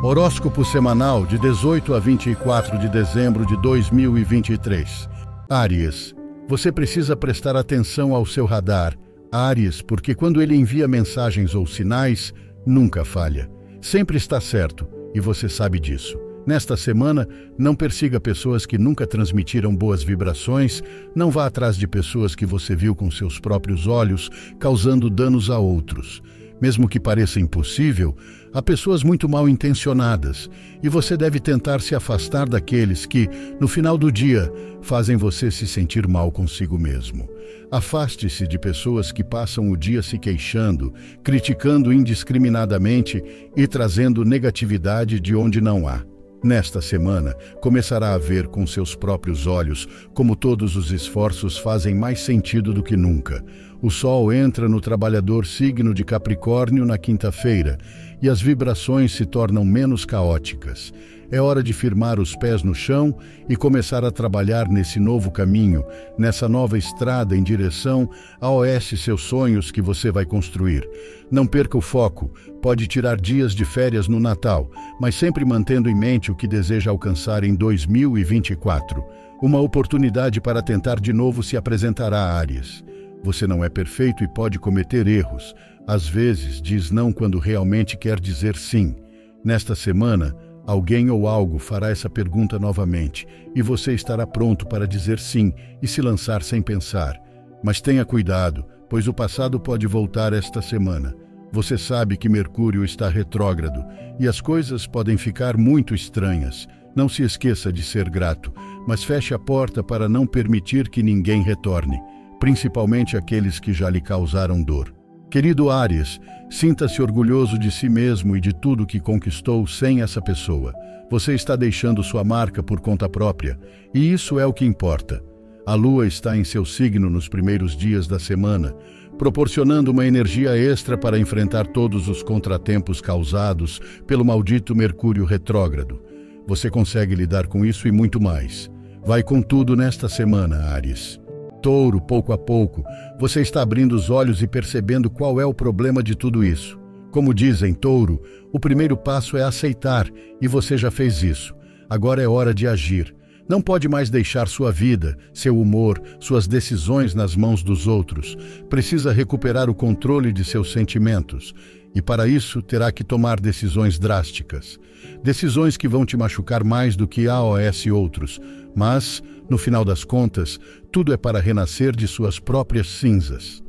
Horóscopo semanal de 18 a 24 de dezembro de 2023. Áries, você precisa prestar atenção ao seu radar. Áries, porque quando ele envia mensagens ou sinais, nunca falha. Sempre está certo, e você sabe disso. Nesta semana, não persiga pessoas que nunca transmitiram boas vibrações, não vá atrás de pessoas que você viu com seus próprios olhos, causando danos a outros. Mesmo que pareça impossível, há pessoas muito mal intencionadas e você deve tentar se afastar daqueles que, no final do dia, fazem você se sentir mal consigo mesmo. Afaste-se de pessoas que passam o dia se queixando, criticando indiscriminadamente e trazendo negatividade de onde não há. Nesta semana, começará a ver com seus próprios olhos como todos os esforços fazem mais sentido do que nunca. O Sol entra no trabalhador signo de Capricórnio na quinta-feira e as vibrações se tornam menos caóticas. É hora de firmar os pés no chão e começar a trabalhar nesse novo caminho, nessa nova estrada em direção a oeste seus sonhos que você vai construir. Não perca o foco, pode tirar dias de férias no Natal, mas sempre mantendo em mente o que deseja alcançar em 2024. Uma oportunidade para tentar de novo se apresentará a Áries. Você não é perfeito e pode cometer erros. Às vezes, diz não quando realmente quer dizer sim. Nesta semana, Alguém ou algo fará essa pergunta novamente e você estará pronto para dizer sim e se lançar sem pensar. Mas tenha cuidado, pois o passado pode voltar esta semana. Você sabe que Mercúrio está retrógrado e as coisas podem ficar muito estranhas. Não se esqueça de ser grato, mas feche a porta para não permitir que ninguém retorne, principalmente aqueles que já lhe causaram dor. Querido Ares, sinta-se orgulhoso de si mesmo e de tudo que conquistou sem essa pessoa. Você está deixando sua marca por conta própria, e isso é o que importa. A lua está em seu signo nos primeiros dias da semana, proporcionando uma energia extra para enfrentar todos os contratempos causados pelo maldito Mercúrio retrógrado. Você consegue lidar com isso e muito mais. Vai com tudo nesta semana, Ares. Touro, pouco a pouco, você está abrindo os olhos e percebendo qual é o problema de tudo isso. Como dizem, Touro, o primeiro passo é aceitar, e você já fez isso. Agora é hora de agir. Não pode mais deixar sua vida, seu humor, suas decisões nas mãos dos outros. Precisa recuperar o controle de seus sentimentos. E para isso terá que tomar decisões drásticas. Decisões que vão te machucar mais do que AOS e outros. Mas, no final das contas, tudo é para renascer de suas próprias cinzas.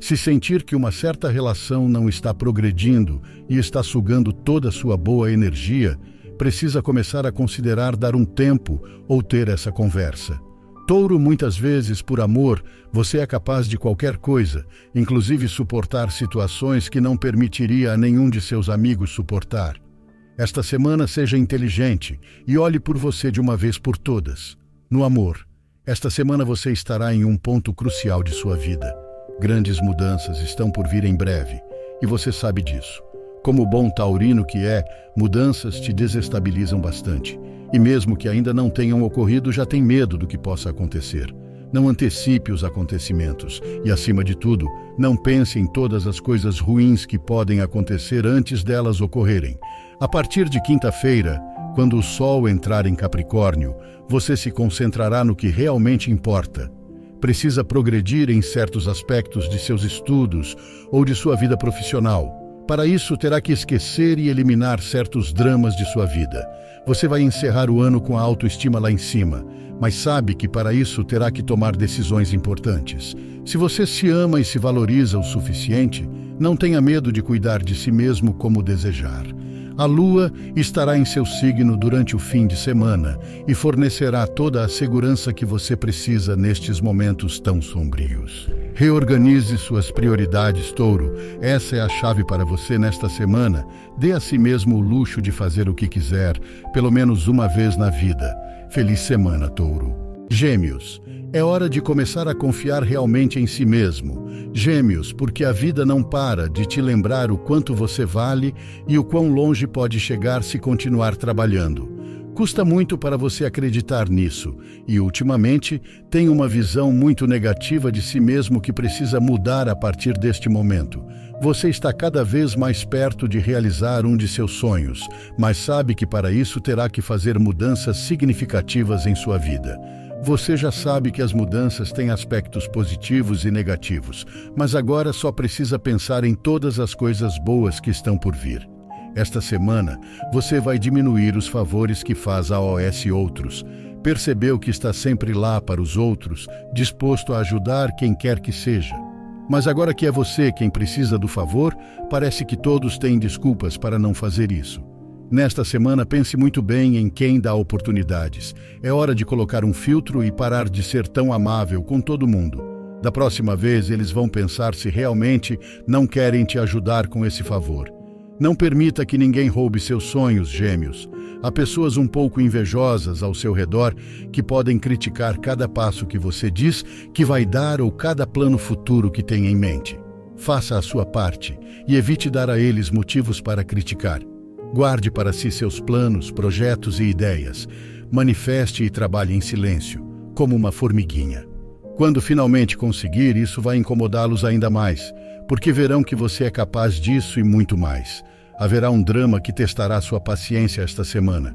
Se sentir que uma certa relação não está progredindo e está sugando toda a sua boa energia, precisa começar a considerar dar um tempo ou ter essa conversa. Touro, muitas vezes, por amor, você é capaz de qualquer coisa, inclusive suportar situações que não permitiria a nenhum de seus amigos suportar. Esta semana seja inteligente e olhe por você de uma vez por todas. No amor, esta semana você estará em um ponto crucial de sua vida. Grandes mudanças estão por vir em breve e você sabe disso. Como bom taurino que é, mudanças te desestabilizam bastante. E mesmo que ainda não tenham ocorrido, já tem medo do que possa acontecer. Não antecipe os acontecimentos e, acima de tudo, não pense em todas as coisas ruins que podem acontecer antes delas ocorrerem. A partir de quinta-feira, quando o Sol entrar em Capricórnio, você se concentrará no que realmente importa. Precisa progredir em certos aspectos de seus estudos ou de sua vida profissional para isso, terá que esquecer e eliminar certos dramas de sua vida. Você vai encerrar o ano com a autoestima lá em cima, mas sabe que para isso terá que tomar decisões importantes. Se você se ama e se valoriza o suficiente, não tenha medo de cuidar de si mesmo como desejar. A lua estará em seu signo durante o fim de semana e fornecerá toda a segurança que você precisa nestes momentos tão sombrios. Reorganize suas prioridades, touro. Essa é a chave para você nesta semana. Dê a si mesmo o luxo de fazer o que quiser, pelo menos uma vez na vida. Feliz semana, touro. Gêmeos. É hora de começar a confiar realmente em si mesmo. Gêmeos, porque a vida não para de te lembrar o quanto você vale e o quão longe pode chegar se continuar trabalhando. Custa muito para você acreditar nisso e, ultimamente, tem uma visão muito negativa de si mesmo que precisa mudar a partir deste momento. Você está cada vez mais perto de realizar um de seus sonhos, mas sabe que para isso terá que fazer mudanças significativas em sua vida. Você já sabe que as mudanças têm aspectos positivos e negativos, mas agora só precisa pensar em todas as coisas boas que estão por vir. Esta semana, você vai diminuir os favores que faz a OS outros. Percebeu que está sempre lá para os outros, disposto a ajudar quem quer que seja. Mas agora que é você quem precisa do favor, parece que todos têm desculpas para não fazer isso. Nesta semana, pense muito bem em quem dá oportunidades. É hora de colocar um filtro e parar de ser tão amável com todo mundo. Da próxima vez, eles vão pensar se realmente não querem te ajudar com esse favor. Não permita que ninguém roube seus sonhos, gêmeos. Há pessoas um pouco invejosas ao seu redor que podem criticar cada passo que você diz que vai dar ou cada plano futuro que tem em mente. Faça a sua parte e evite dar a eles motivos para criticar. Guarde para si seus planos, projetos e ideias. Manifeste e trabalhe em silêncio, como uma formiguinha. Quando finalmente conseguir, isso vai incomodá-los ainda mais porque verão que você é capaz disso e muito mais. Haverá um drama que testará sua paciência esta semana.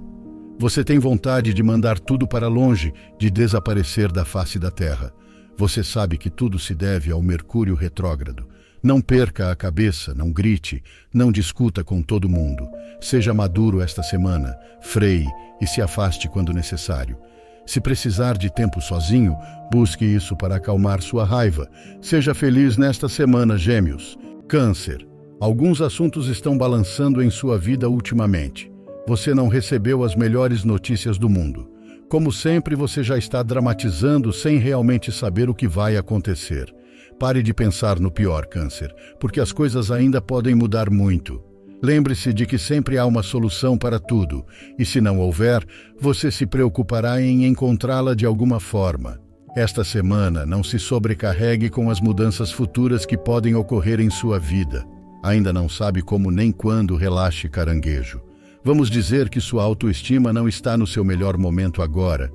Você tem vontade de mandar tudo para longe, de desaparecer da face da terra. Você sabe que tudo se deve ao Mercúrio retrógrado. Não perca a cabeça, não grite, não discuta com todo mundo. Seja maduro esta semana, freie e se afaste quando necessário. Se precisar de tempo sozinho, busque isso para acalmar sua raiva. Seja feliz nesta semana, Gêmeos. Câncer. Alguns assuntos estão balançando em sua vida ultimamente. Você não recebeu as melhores notícias do mundo. Como sempre, você já está dramatizando sem realmente saber o que vai acontecer. Pare de pensar no pior, Câncer, porque as coisas ainda podem mudar muito. Lembre-se de que sempre há uma solução para tudo, e se não houver, você se preocupará em encontrá-la de alguma forma. Esta semana, não se sobrecarregue com as mudanças futuras que podem ocorrer em sua vida. Ainda não sabe como nem quando relaxe caranguejo. Vamos dizer que sua autoestima não está no seu melhor momento agora,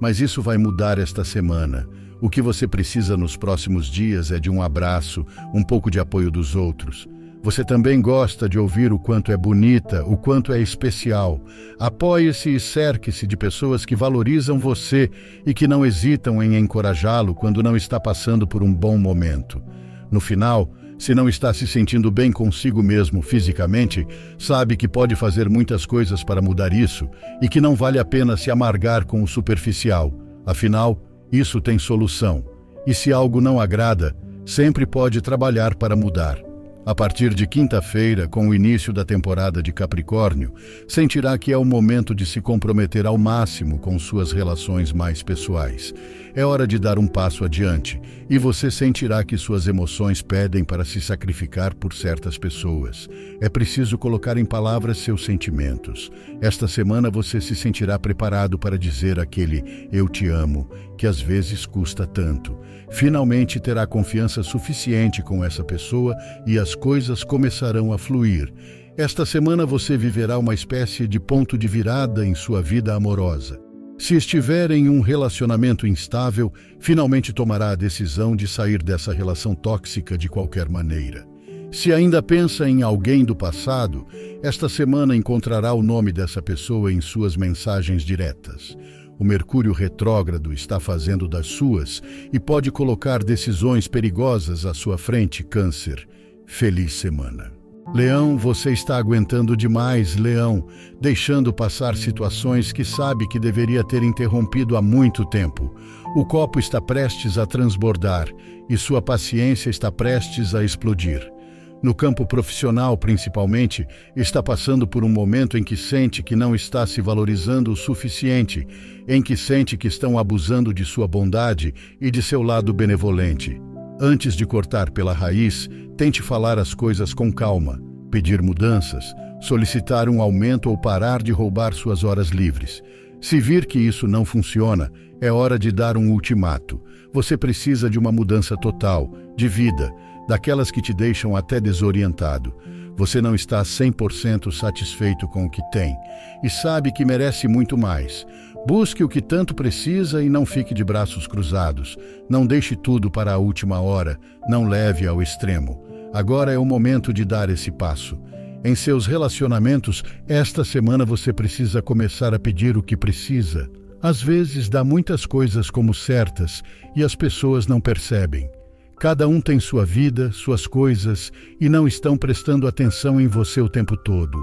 mas isso vai mudar esta semana. O que você precisa nos próximos dias é de um abraço, um pouco de apoio dos outros. Você também gosta de ouvir o quanto é bonita, o quanto é especial. Apoie-se e cerque-se de pessoas que valorizam você e que não hesitam em encorajá-lo quando não está passando por um bom momento. No final, se não está se sentindo bem consigo mesmo fisicamente, sabe que pode fazer muitas coisas para mudar isso e que não vale a pena se amargar com o superficial. Afinal, isso tem solução. E se algo não agrada, sempre pode trabalhar para mudar. A partir de quinta-feira, com o início da temporada de Capricórnio, sentirá que é o momento de se comprometer ao máximo com suas relações mais pessoais. É hora de dar um passo adiante e você sentirá que suas emoções pedem para se sacrificar por certas pessoas. É preciso colocar em palavras seus sentimentos. Esta semana você se sentirá preparado para dizer aquele eu te amo, que às vezes custa tanto. Finalmente terá confiança suficiente com essa pessoa e as coisas começarão a fluir. Esta semana você viverá uma espécie de ponto de virada em sua vida amorosa. Se estiver em um relacionamento instável, finalmente tomará a decisão de sair dessa relação tóxica de qualquer maneira. Se ainda pensa em alguém do passado, esta semana encontrará o nome dessa pessoa em suas mensagens diretas. O Mercúrio retrógrado está fazendo das suas e pode colocar decisões perigosas à sua frente, Câncer. Feliz semana. Leão, você está aguentando demais, Leão, deixando passar situações que sabe que deveria ter interrompido há muito tempo. O copo está prestes a transbordar e sua paciência está prestes a explodir no campo profissional principalmente, está passando por um momento em que sente que não está se valorizando o suficiente, em que sente que estão abusando de sua bondade e de seu lado benevolente. Antes de cortar pela raiz, tente falar as coisas com calma, pedir mudanças, solicitar um aumento ou parar de roubar suas horas livres. Se vir que isso não funciona, é hora de dar um ultimato. Você precisa de uma mudança total, de vida, daquelas que te deixam até desorientado. Você não está 100% satisfeito com o que tem e sabe que merece muito mais. Busque o que tanto precisa e não fique de braços cruzados. Não deixe tudo para a última hora, não leve ao extremo. Agora é o momento de dar esse passo. Em seus relacionamentos, esta semana você precisa começar a pedir o que precisa. Às vezes dá muitas coisas como certas e as pessoas não percebem. Cada um tem sua vida, suas coisas e não estão prestando atenção em você o tempo todo.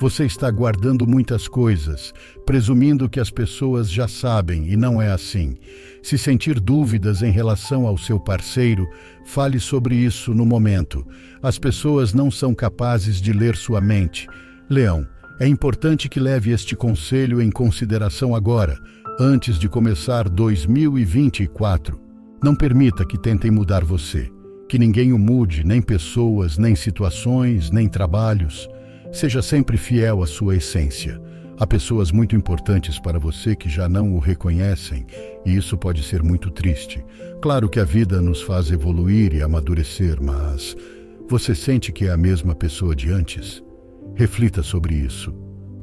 Você está guardando muitas coisas, presumindo que as pessoas já sabem e não é assim. Se sentir dúvidas em relação ao seu parceiro, fale sobre isso no momento. As pessoas não são capazes de ler sua mente. Leão, é importante que leve este conselho em consideração agora, antes de começar 2024. Não permita que tentem mudar você. Que ninguém o mude, nem pessoas, nem situações, nem trabalhos. Seja sempre fiel à sua essência. Há pessoas muito importantes para você que já não o reconhecem, e isso pode ser muito triste. Claro que a vida nos faz evoluir e amadurecer, mas você sente que é a mesma pessoa de antes? Reflita sobre isso.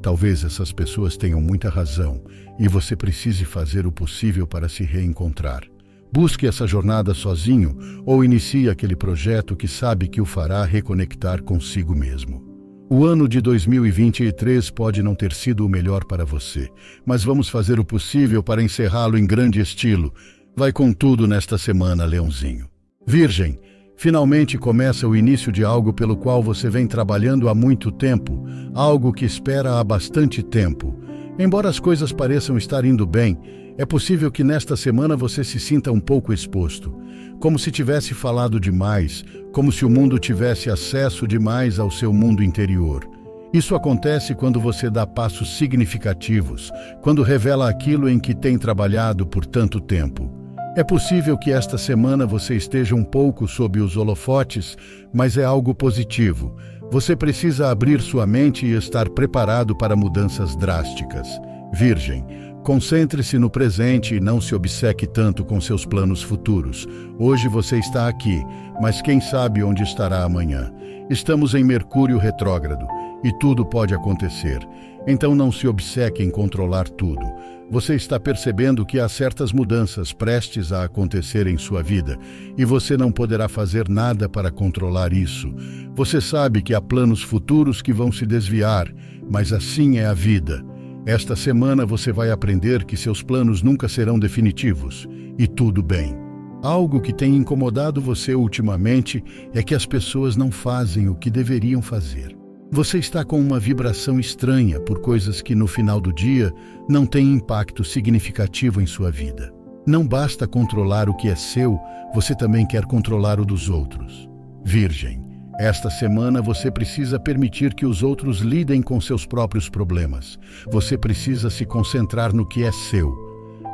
Talvez essas pessoas tenham muita razão e você precise fazer o possível para se reencontrar. Busque essa jornada sozinho ou inicie aquele projeto que sabe que o fará reconectar consigo mesmo. O ano de 2023 pode não ter sido o melhor para você, mas vamos fazer o possível para encerrá-lo em grande estilo. Vai com tudo nesta semana, Leãozinho. Virgem, finalmente começa o início de algo pelo qual você vem trabalhando há muito tempo, algo que espera há bastante tempo. Embora as coisas pareçam estar indo bem, é possível que nesta semana você se sinta um pouco exposto, como se tivesse falado demais, como se o mundo tivesse acesso demais ao seu mundo interior. Isso acontece quando você dá passos significativos, quando revela aquilo em que tem trabalhado por tanto tempo. É possível que esta semana você esteja um pouco sob os holofotes, mas é algo positivo. Você precisa abrir sua mente e estar preparado para mudanças drásticas. Virgem, Concentre-se no presente e não se obceque tanto com seus planos futuros. Hoje você está aqui, mas quem sabe onde estará amanhã? Estamos em Mercúrio retrógrado e tudo pode acontecer. Então não se obceque em controlar tudo. Você está percebendo que há certas mudanças prestes a acontecer em sua vida e você não poderá fazer nada para controlar isso. Você sabe que há planos futuros que vão se desviar, mas assim é a vida. Esta semana você vai aprender que seus planos nunca serão definitivos e tudo bem. Algo que tem incomodado você ultimamente é que as pessoas não fazem o que deveriam fazer. Você está com uma vibração estranha por coisas que no final do dia não têm impacto significativo em sua vida. Não basta controlar o que é seu, você também quer controlar o dos outros. Virgem, esta semana você precisa permitir que os outros lidem com seus próprios problemas. Você precisa se concentrar no que é seu.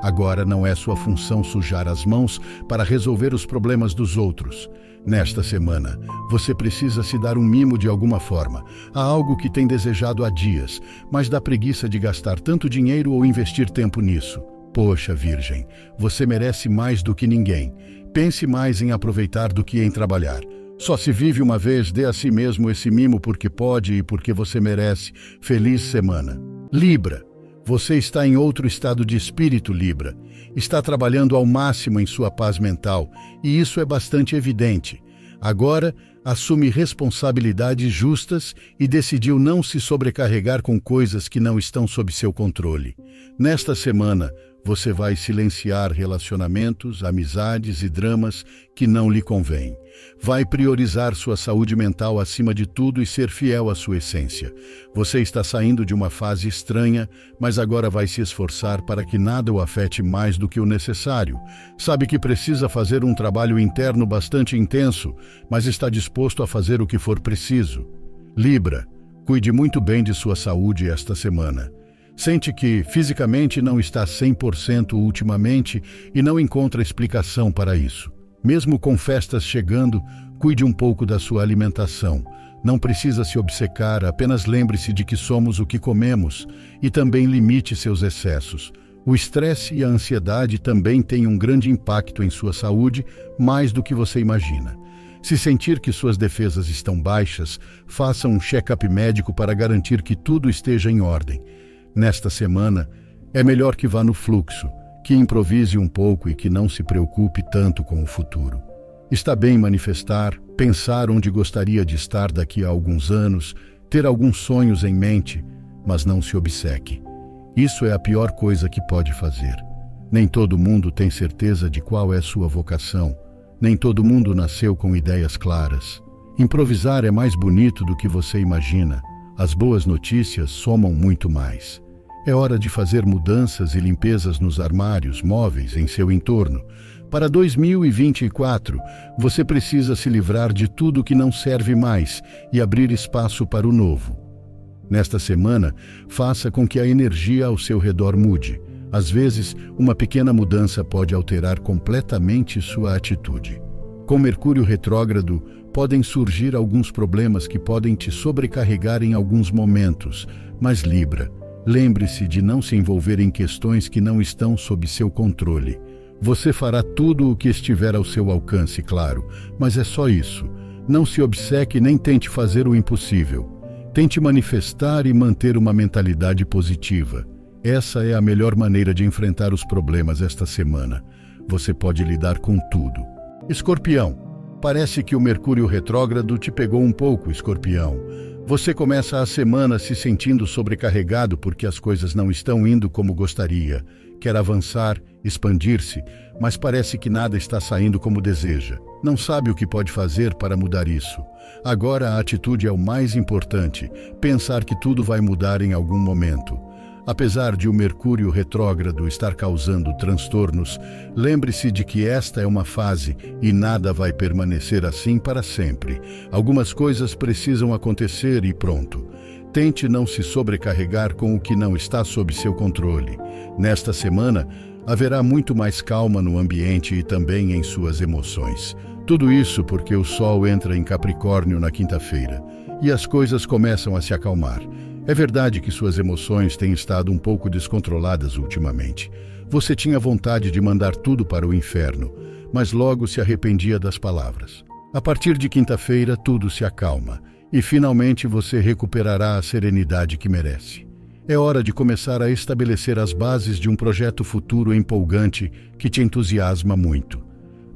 Agora não é sua função sujar as mãos para resolver os problemas dos outros. Nesta semana, você precisa se dar um mimo de alguma forma. Há algo que tem desejado há dias, mas dá preguiça de gastar tanto dinheiro ou investir tempo nisso. Poxa, Virgem, você merece mais do que ninguém. Pense mais em aproveitar do que em trabalhar. Só se vive uma vez, dê a si mesmo esse mimo porque pode e porque você merece. Feliz semana. Libra. Você está em outro estado de espírito, Libra. Está trabalhando ao máximo em sua paz mental, e isso é bastante evidente. Agora, assume responsabilidades justas e decidiu não se sobrecarregar com coisas que não estão sob seu controle. Nesta semana, você vai silenciar relacionamentos, amizades e dramas que não lhe convêm. Vai priorizar sua saúde mental acima de tudo e ser fiel à sua essência. Você está saindo de uma fase estranha, mas agora vai se esforçar para que nada o afete mais do que o necessário. Sabe que precisa fazer um trabalho interno bastante intenso, mas está disposto a fazer o que for preciso. Libra, cuide muito bem de sua saúde esta semana. Sente que fisicamente não está 100% ultimamente e não encontra explicação para isso. Mesmo com festas chegando, cuide um pouco da sua alimentação. Não precisa se obcecar, apenas lembre-se de que somos o que comemos e também limite seus excessos. O estresse e a ansiedade também têm um grande impacto em sua saúde, mais do que você imagina. Se sentir que suas defesas estão baixas, faça um check-up médico para garantir que tudo esteja em ordem. Nesta semana, é melhor que vá no fluxo, que improvise um pouco e que não se preocupe tanto com o futuro. Está bem manifestar, pensar onde gostaria de estar daqui a alguns anos, ter alguns sonhos em mente, mas não se obceque. Isso é a pior coisa que pode fazer. Nem todo mundo tem certeza de qual é sua vocação. Nem todo mundo nasceu com ideias claras. Improvisar é mais bonito do que você imagina. As boas notícias somam muito mais. É hora de fazer mudanças e limpezas nos armários, móveis, em seu entorno. Para 2024, você precisa se livrar de tudo que não serve mais e abrir espaço para o novo. Nesta semana, faça com que a energia ao seu redor mude. Às vezes, uma pequena mudança pode alterar completamente sua atitude. Com Mercúrio retrógrado, podem surgir alguns problemas que podem te sobrecarregar em alguns momentos, mas Libra, lembre-se de não se envolver em questões que não estão sob seu controle. Você fará tudo o que estiver ao seu alcance, claro, mas é só isso. Não se obceque nem tente fazer o impossível. Tente manifestar e manter uma mentalidade positiva. Essa é a melhor maneira de enfrentar os problemas esta semana. Você pode lidar com tudo. Escorpião. Parece que o Mercúrio retrógrado te pegou um pouco, Escorpião. Você começa a semana se sentindo sobrecarregado porque as coisas não estão indo como gostaria. Quer avançar, expandir-se, mas parece que nada está saindo como deseja. Não sabe o que pode fazer para mudar isso. Agora a atitude é o mais importante, pensar que tudo vai mudar em algum momento. Apesar de o Mercúrio retrógrado estar causando transtornos, lembre-se de que esta é uma fase e nada vai permanecer assim para sempre. Algumas coisas precisam acontecer e pronto. Tente não se sobrecarregar com o que não está sob seu controle. Nesta semana, haverá muito mais calma no ambiente e também em suas emoções. Tudo isso porque o Sol entra em Capricórnio na quinta-feira e as coisas começam a se acalmar. É verdade que suas emoções têm estado um pouco descontroladas ultimamente. Você tinha vontade de mandar tudo para o inferno, mas logo se arrependia das palavras. A partir de quinta-feira, tudo se acalma e finalmente você recuperará a serenidade que merece. É hora de começar a estabelecer as bases de um projeto futuro empolgante que te entusiasma muito.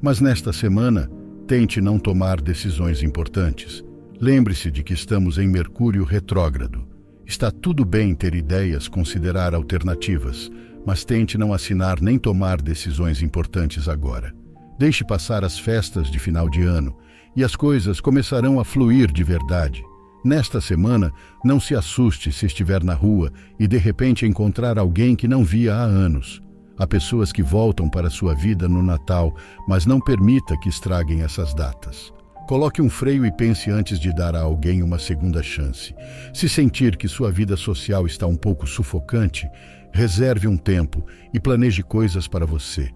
Mas nesta semana, tente não tomar decisões importantes. Lembre-se de que estamos em Mercúrio retrógrado. Está tudo bem ter ideias, considerar alternativas, mas tente não assinar nem tomar decisões importantes agora. Deixe passar as festas de final de ano e as coisas começarão a fluir de verdade. Nesta semana, não se assuste se estiver na rua e de repente encontrar alguém que não via há anos. Há pessoas que voltam para sua vida no Natal, mas não permita que estraguem essas datas. Coloque um freio e pense antes de dar a alguém uma segunda chance. Se sentir que sua vida social está um pouco sufocante, reserve um tempo e planeje coisas para você.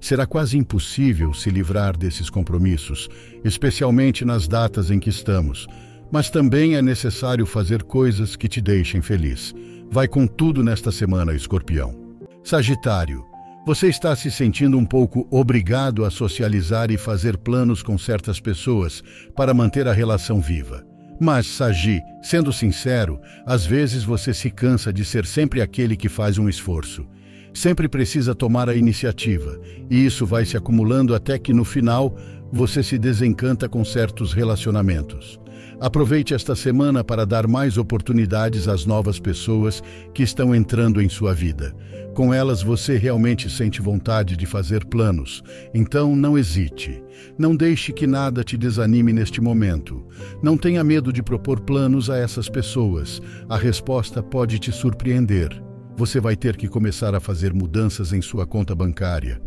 Será quase impossível se livrar desses compromissos, especialmente nas datas em que estamos, mas também é necessário fazer coisas que te deixem feliz. Vai com tudo nesta semana, escorpião. Sagitário. Você está se sentindo um pouco obrigado a socializar e fazer planos com certas pessoas para manter a relação viva. Mas, Sagi, sendo sincero, às vezes você se cansa de ser sempre aquele que faz um esforço. Sempre precisa tomar a iniciativa, e isso vai se acumulando até que no final você se desencanta com certos relacionamentos. Aproveite esta semana para dar mais oportunidades às novas pessoas que estão entrando em sua vida. Com elas você realmente sente vontade de fazer planos, então não hesite. Não deixe que nada te desanime neste momento. Não tenha medo de propor planos a essas pessoas. A resposta pode te surpreender. Você vai ter que começar a fazer mudanças em sua conta bancária.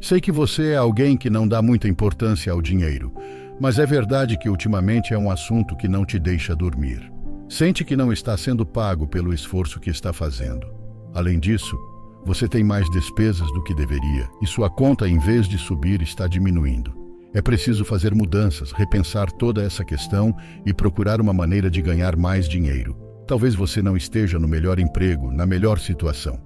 Sei que você é alguém que não dá muita importância ao dinheiro, mas é verdade que ultimamente é um assunto que não te deixa dormir. Sente que não está sendo pago pelo esforço que está fazendo. Além disso, você tem mais despesas do que deveria e sua conta, em vez de subir, está diminuindo. É preciso fazer mudanças, repensar toda essa questão e procurar uma maneira de ganhar mais dinheiro. Talvez você não esteja no melhor emprego, na melhor situação,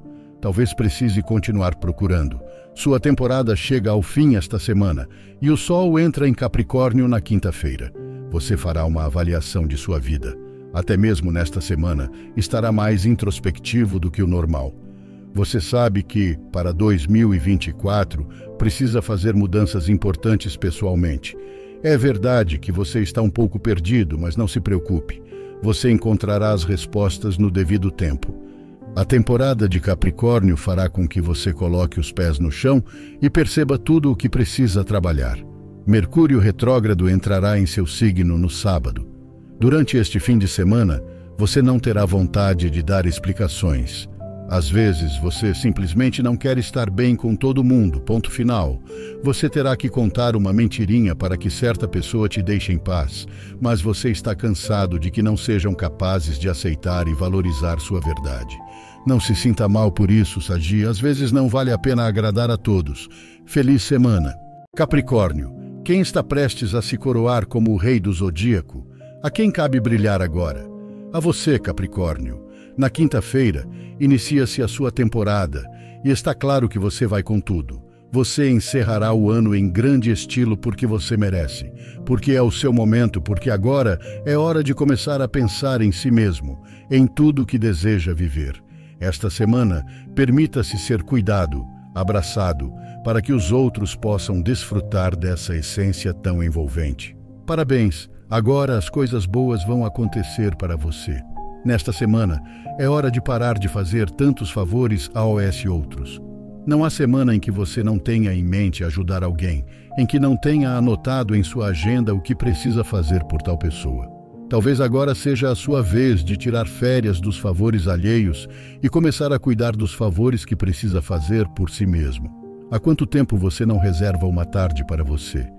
talvez precise continuar procurando. Sua temporada chega ao fim esta semana e o Sol entra em Capricórnio na quinta-feira. Você fará uma avaliação de sua vida. Até mesmo nesta semana, estará mais introspectivo do que o normal. Você sabe que, para 2024, precisa fazer mudanças importantes pessoalmente. É verdade que você está um pouco perdido, mas não se preocupe. Você encontrará as respostas no devido tempo. A temporada de Capricórnio fará com que você coloque os pés no chão e perceba tudo o que precisa trabalhar. Mercúrio retrógrado entrará em seu signo no sábado. Durante este fim de semana, você não terá vontade de dar explicações. Às vezes, você simplesmente não quer estar bem com todo mundo, ponto final. Você terá que contar uma mentirinha para que certa pessoa te deixe em paz, mas você está cansado de que não sejam capazes de aceitar e valorizar sua verdade. Não se sinta mal por isso, Sagi. Às vezes não vale a pena agradar a todos. Feliz semana. Capricórnio. Quem está prestes a se coroar como o rei do zodíaco? A quem cabe brilhar agora? A você, Capricórnio. Na quinta-feira, inicia-se a sua temporada e está claro que você vai com tudo. Você encerrará o ano em grande estilo porque você merece, porque é o seu momento, porque agora é hora de começar a pensar em si mesmo, em tudo que deseja viver. Esta semana, permita-se ser cuidado, abraçado, para que os outros possam desfrutar dessa essência tão envolvente. Parabéns! Agora as coisas boas vão acontecer para você. Nesta semana, é hora de parar de fazer tantos favores a OS outros. Não há semana em que você não tenha em mente ajudar alguém, em que não tenha anotado em sua agenda o que precisa fazer por tal pessoa. Talvez agora seja a sua vez de tirar férias dos favores alheios e começar a cuidar dos favores que precisa fazer por si mesmo. Há quanto tempo você não reserva uma tarde para você?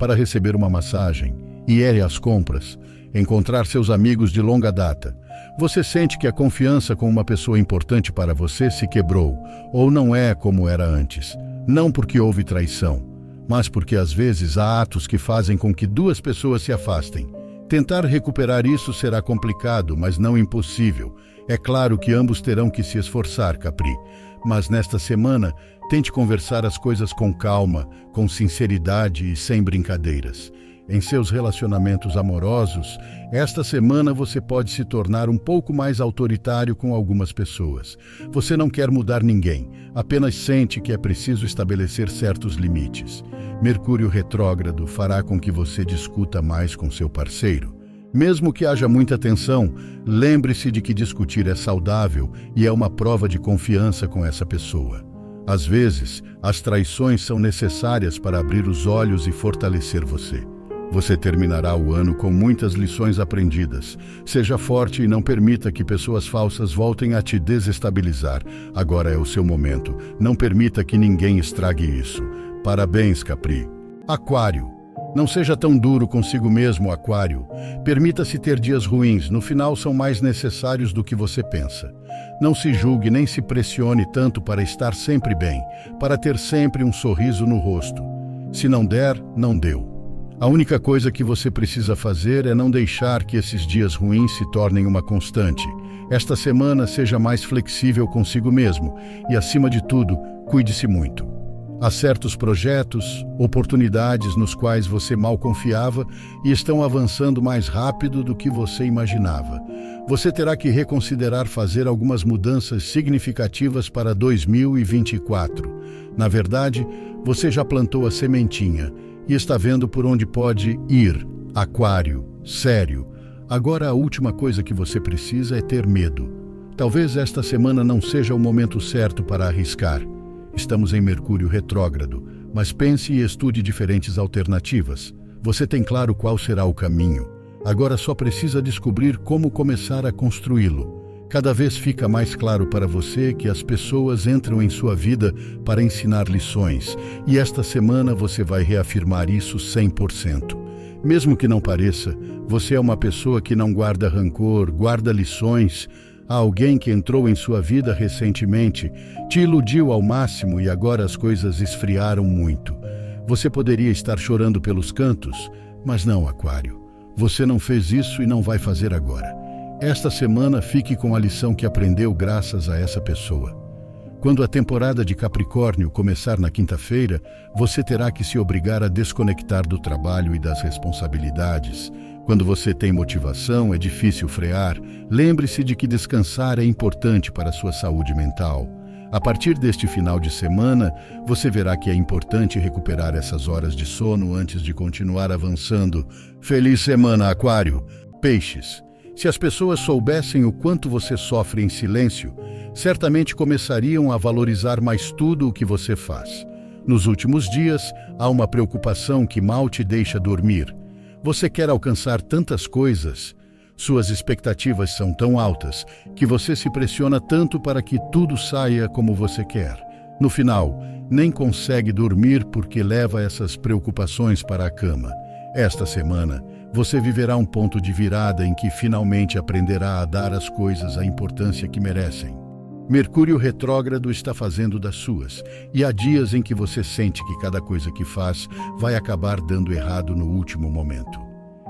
Para receber uma massagem, ir às compras, encontrar seus amigos de longa data. Você sente que a confiança com uma pessoa importante para você se quebrou ou não é como era antes. Não porque houve traição, mas porque às vezes há atos que fazem com que duas pessoas se afastem. Tentar recuperar isso será complicado, mas não impossível. É claro que ambos terão que se esforçar, Capri. Mas nesta semana, tente conversar as coisas com calma, com sinceridade e sem brincadeiras. Em seus relacionamentos amorosos, esta semana você pode se tornar um pouco mais autoritário com algumas pessoas. Você não quer mudar ninguém, apenas sente que é preciso estabelecer certos limites. Mercúrio retrógrado fará com que você discuta mais com seu parceiro. Mesmo que haja muita tensão, lembre-se de que discutir é saudável e é uma prova de confiança com essa pessoa. Às vezes, as traições são necessárias para abrir os olhos e fortalecer você. Você terminará o ano com muitas lições aprendidas. Seja forte e não permita que pessoas falsas voltem a te desestabilizar. Agora é o seu momento. Não permita que ninguém estrague isso. Parabéns, Capri. Aquário. Não seja tão duro consigo mesmo, Aquário. Permita-se ter dias ruins, no final são mais necessários do que você pensa. Não se julgue nem se pressione tanto para estar sempre bem, para ter sempre um sorriso no rosto. Se não der, não deu. A única coisa que você precisa fazer é não deixar que esses dias ruins se tornem uma constante. Esta semana seja mais flexível consigo mesmo e, acima de tudo, cuide-se muito. Há certos projetos, oportunidades nos quais você mal confiava e estão avançando mais rápido do que você imaginava. Você terá que reconsiderar fazer algumas mudanças significativas para 2024. Na verdade, você já plantou a sementinha e está vendo por onde pode ir. Aquário, sério. Agora a última coisa que você precisa é ter medo. Talvez esta semana não seja o momento certo para arriscar. Estamos em Mercúrio retrógrado, mas pense e estude diferentes alternativas. Você tem claro qual será o caminho. Agora só precisa descobrir como começar a construí-lo. Cada vez fica mais claro para você que as pessoas entram em sua vida para ensinar lições, e esta semana você vai reafirmar isso 100%. Mesmo que não pareça, você é uma pessoa que não guarda rancor, guarda lições, Há alguém que entrou em sua vida recentemente, te iludiu ao máximo e agora as coisas esfriaram muito. Você poderia estar chorando pelos cantos, mas não, Aquário. Você não fez isso e não vai fazer agora. Esta semana fique com a lição que aprendeu graças a essa pessoa. Quando a temporada de Capricórnio começar na quinta-feira, você terá que se obrigar a desconectar do trabalho e das responsabilidades. Quando você tem motivação, é difícil frear. Lembre-se de que descansar é importante para a sua saúde mental. A partir deste final de semana, você verá que é importante recuperar essas horas de sono antes de continuar avançando. Feliz semana, Aquário! Peixes. Se as pessoas soubessem o quanto você sofre em silêncio, certamente começariam a valorizar mais tudo o que você faz. Nos últimos dias, há uma preocupação que mal te deixa dormir. Você quer alcançar tantas coisas, suas expectativas são tão altas que você se pressiona tanto para que tudo saia como você quer. No final, nem consegue dormir porque leva essas preocupações para a cama. Esta semana, você viverá um ponto de virada em que finalmente aprenderá a dar às coisas a importância que merecem. Mercúrio retrógrado está fazendo das suas, e há dias em que você sente que cada coisa que faz vai acabar dando errado no último momento.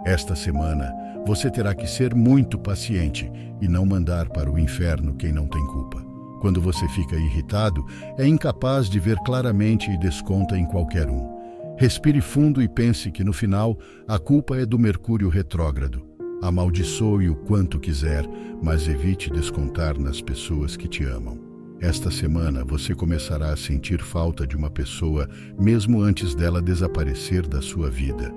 Esta semana, você terá que ser muito paciente e não mandar para o inferno quem não tem culpa. Quando você fica irritado, é incapaz de ver claramente e desconta em qualquer um. Respire fundo e pense que no final a culpa é do Mercúrio retrógrado. Amaldiçoe o quanto quiser, mas evite descontar nas pessoas que te amam. Esta semana você começará a sentir falta de uma pessoa mesmo antes dela desaparecer da sua vida.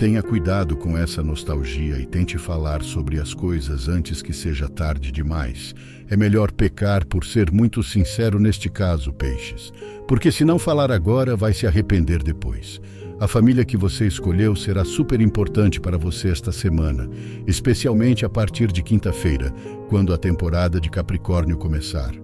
Tenha cuidado com essa nostalgia e tente falar sobre as coisas antes que seja tarde demais. É melhor pecar por ser muito sincero neste caso, peixes, porque se não falar agora, vai se arrepender depois. A família que você escolheu será super importante para você esta semana, especialmente a partir de quinta-feira, quando a temporada de Capricórnio começar.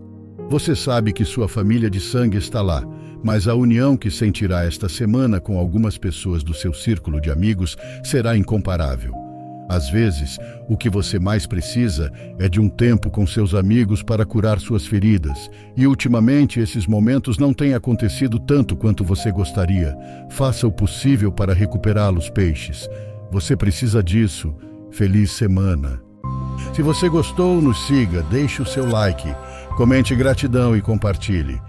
Você sabe que sua família de sangue está lá mas a união que sentirá esta semana com algumas pessoas do seu círculo de amigos será incomparável. Às vezes, o que você mais precisa é de um tempo com seus amigos para curar suas feridas, e ultimamente esses momentos não têm acontecido tanto quanto você gostaria. Faça o possível para recuperá-los, peixes. Você precisa disso. Feliz semana. Se você gostou, nos siga, deixe o seu like, comente gratidão e compartilhe.